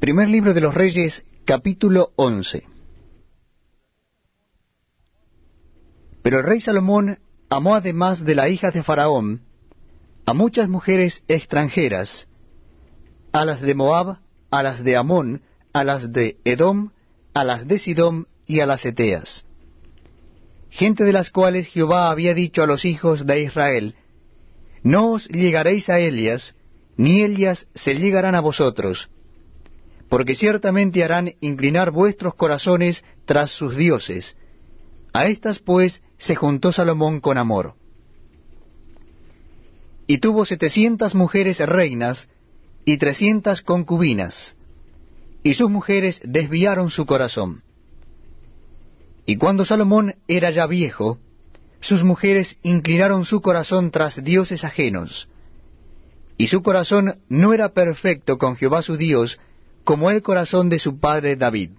Primer libro de los Reyes, capítulo 11. Pero el rey Salomón amó además de la hija de Faraón a muchas mujeres extranjeras, a las de Moab, a las de Amón, a las de Edom, a las de Sidom y a las Eteas. Gente de las cuales Jehová había dicho a los hijos de Israel, No os llegaréis a Elias, ni ellas se llegarán a vosotros, porque ciertamente harán inclinar vuestros corazones tras sus dioses. A estas pues se juntó Salomón con amor. Y tuvo setecientas mujeres reinas y trescientas concubinas, y sus mujeres desviaron su corazón. Y cuando Salomón era ya viejo, sus mujeres inclinaron su corazón tras dioses ajenos, y su corazón no era perfecto con Jehová su Dios, como el corazón de su padre David.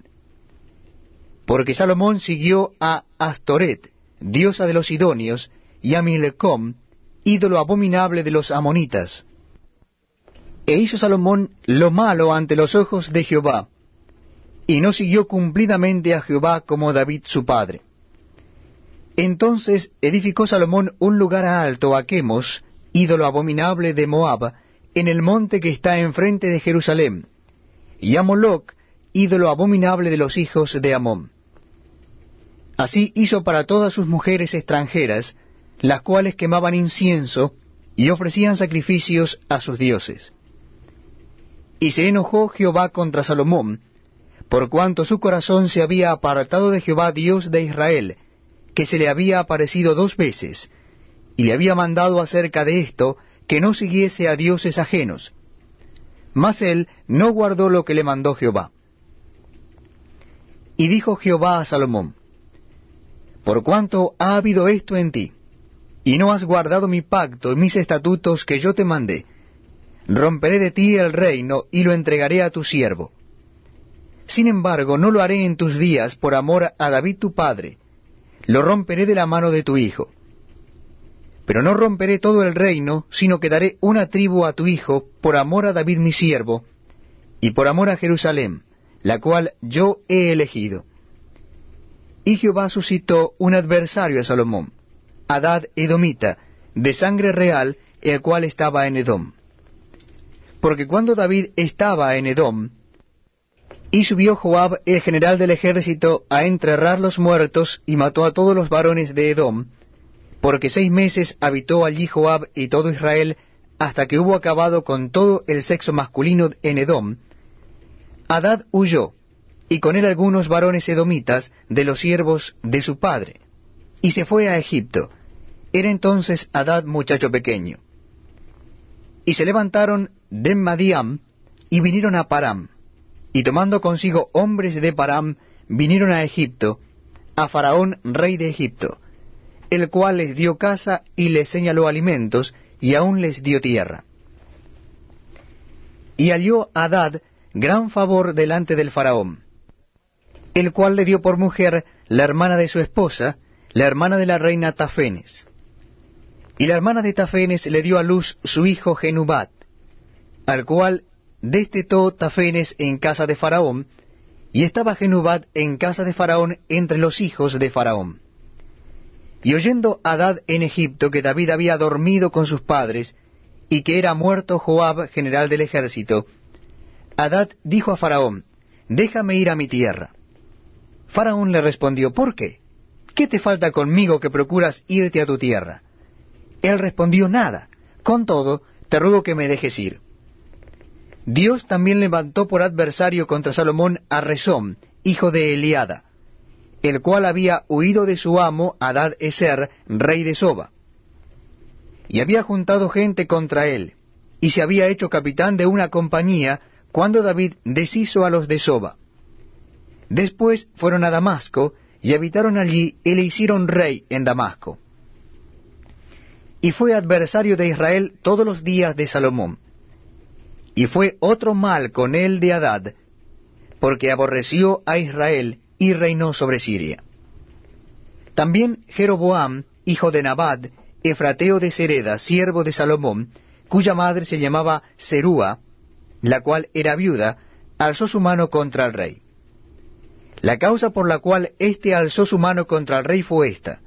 Porque Salomón siguió a Astoret, diosa de los Sidonios, y a Milcom, ídolo abominable de los amonitas. E hizo Salomón lo malo ante los ojos de Jehová, y no siguió cumplidamente a Jehová como David su padre. Entonces edificó Salomón un lugar alto a Quemos, ídolo abominable de Moab, en el monte que está enfrente de Jerusalén, y a Moloc, ídolo abominable de los hijos de Amón. Así hizo para todas sus mujeres extranjeras, las cuales quemaban incienso y ofrecían sacrificios a sus dioses. Y se enojó Jehová contra Salomón, por cuanto su corazón se había apartado de Jehová Dios de Israel, que se le había aparecido dos veces, y le había mandado acerca de esto que no siguiese a dioses ajenos. Mas él no guardó lo que le mandó Jehová. Y dijo Jehová a Salomón, Por cuanto ha habido esto en ti, y no has guardado mi pacto y mis estatutos que yo te mandé, romperé de ti el reino y lo entregaré a tu siervo. Sin embargo, no lo haré en tus días por amor a David tu padre, lo romperé de la mano de tu hijo. Pero no romperé todo el reino, sino que daré una tribu a tu hijo por amor a David mi siervo, y por amor a Jerusalén, la cual yo he elegido. Y Jehová suscitó un adversario a Salomón, Adad Edomita, de sangre real, el cual estaba en Edom. Porque cuando David estaba en Edom, y subió Joab, el general del ejército, a enterrar los muertos, y mató a todos los varones de Edom, porque seis meses habitó allí Joab y todo Israel, hasta que hubo acabado con todo el sexo masculino en Edom, Adad huyó, y con él algunos varones edomitas de los siervos de su padre, y se fue a Egipto. Era entonces Adad muchacho pequeño. Y se levantaron de Madiam, y vinieron a Param, y tomando consigo hombres de Param, vinieron a Egipto, a Faraón rey de Egipto, el cual les dio casa y les señaló alimentos, y aún les dio tierra. Y halló Adad gran favor delante del faraón, el cual le dio por mujer la hermana de su esposa, la hermana de la reina Tafenes. Y la hermana de Tafenes le dio a luz su hijo Genubat, al cual destetó Tafenes en casa de Faraón, y estaba Genubat en casa de Faraón entre los hijos de Faraón. Y oyendo Adad en Egipto que David había dormido con sus padres, y que era muerto Joab, general del ejército, Adad dijo a Faraón, Déjame ir a mi tierra. Faraón le respondió, ¿por qué? ¿Qué te falta conmigo que procuras irte a tu tierra? Él respondió, nada. Con todo, te ruego que me dejes ir. Dios también levantó por adversario contra Salomón a Rezón, hijo de Eliada, el cual había huido de su amo Adad Eser, rey de Soba. Y había juntado gente contra él, y se había hecho capitán de una compañía cuando David deshizo a los de Soba. Después fueron a Damasco, y habitaron allí, y le hicieron rey en Damasco. Y fue adversario de Israel todos los días de Salomón. Y fue otro mal con él de Adad, porque aborreció a Israel y reinó sobre Siria. También Jeroboam, hijo de Nabad, efrateo de Sereda, siervo de Salomón, cuya madre se llamaba Serúa, la cual era viuda, alzó su mano contra el rey. La causa por la cual éste alzó su mano contra el rey fue esta.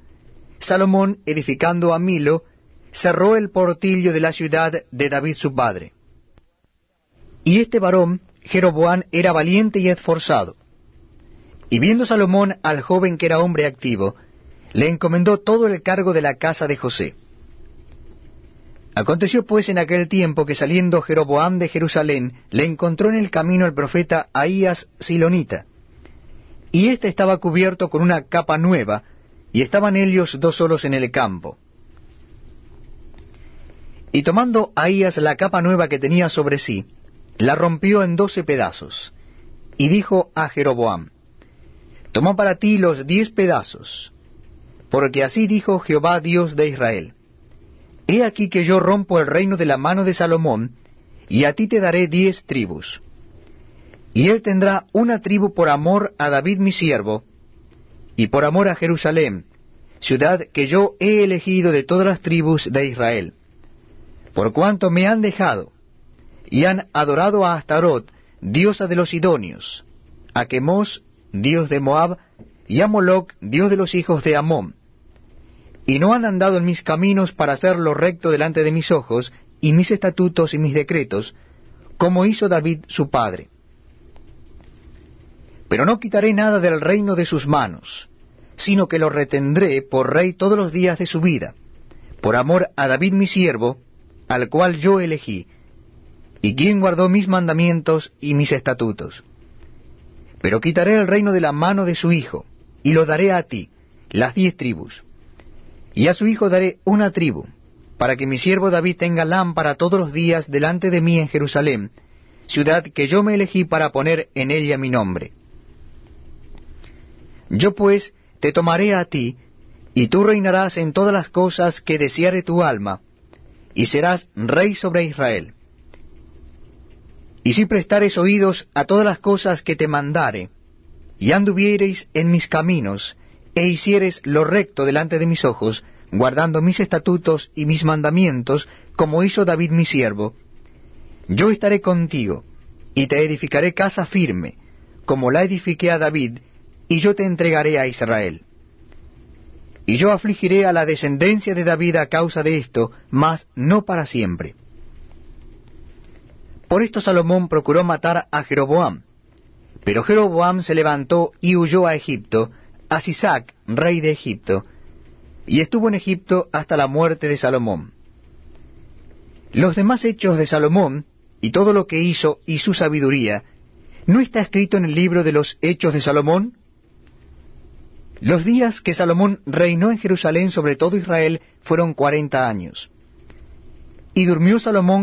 Salomón, edificando a Milo, cerró el portillo de la ciudad de David su padre. Y este varón, Jeroboán, era valiente y esforzado. Y viendo Salomón al joven que era hombre activo, le encomendó todo el cargo de la casa de José. Aconteció pues en aquel tiempo que saliendo Jeroboam de Jerusalén, le encontró en el camino el profeta Ahías Silonita. Y éste estaba cubierto con una capa nueva, y estaban ellos dos solos en el campo. Y tomando Ahías la capa nueva que tenía sobre sí, la rompió en doce pedazos, y dijo a Jeroboam, Toma para ti los diez pedazos, porque así dijo Jehová Dios de Israel He aquí que yo rompo el reino de la mano de Salomón, y a ti te daré diez tribus. Y él tendrá una tribu por amor a David mi siervo, y por amor a Jerusalén, ciudad que yo he elegido de todas las tribus de Israel. Por cuanto me han dejado, y han adorado a Astarot, diosa de los Sidonios, a Quemos, dios de Moab, y a Moloc, dios de los hijos de Amón, y no han andado en mis caminos para hacer lo recto delante de mis ojos, y mis estatutos y mis decretos, como hizo David su padre. Pero no quitaré nada del reino de sus manos, sino que lo retendré por rey todos los días de su vida, por amor a David mi siervo, al cual yo elegí, y quien guardó mis mandamientos y mis estatutos. Pero quitaré el reino de la mano de su hijo, y lo daré a ti, las diez tribus. Y a su hijo daré una tribu, para que mi siervo David tenga lámpara todos los días delante de mí en Jerusalén, ciudad que yo me elegí para poner en ella mi nombre. Yo pues te tomaré a ti, y tú reinarás en todas las cosas que deseare tu alma, y serás rey sobre Israel. Y si prestares oídos a todas las cosas que te mandare, y anduviereis en mis caminos, e hicieres lo recto delante de mis ojos, guardando mis estatutos y mis mandamientos, como hizo David mi siervo, yo estaré contigo, y te edificaré casa firme, como la edifiqué a David, y yo te entregaré a Israel. Y yo afligiré a la descendencia de David a causa de esto, mas no para siempre. Por esto Salomón procuró matar a Jeroboam, pero Jeroboam se levantó y huyó a Egipto, a Sisac, rey de Egipto, y estuvo en Egipto hasta la muerte de Salomón. Los demás hechos de Salomón, y todo lo que hizo y su sabiduría, ¿no está escrito en el libro de los hechos de Salomón? Los días que Salomón reinó en Jerusalén sobre todo Israel fueron cuarenta años. Y durmió Salomón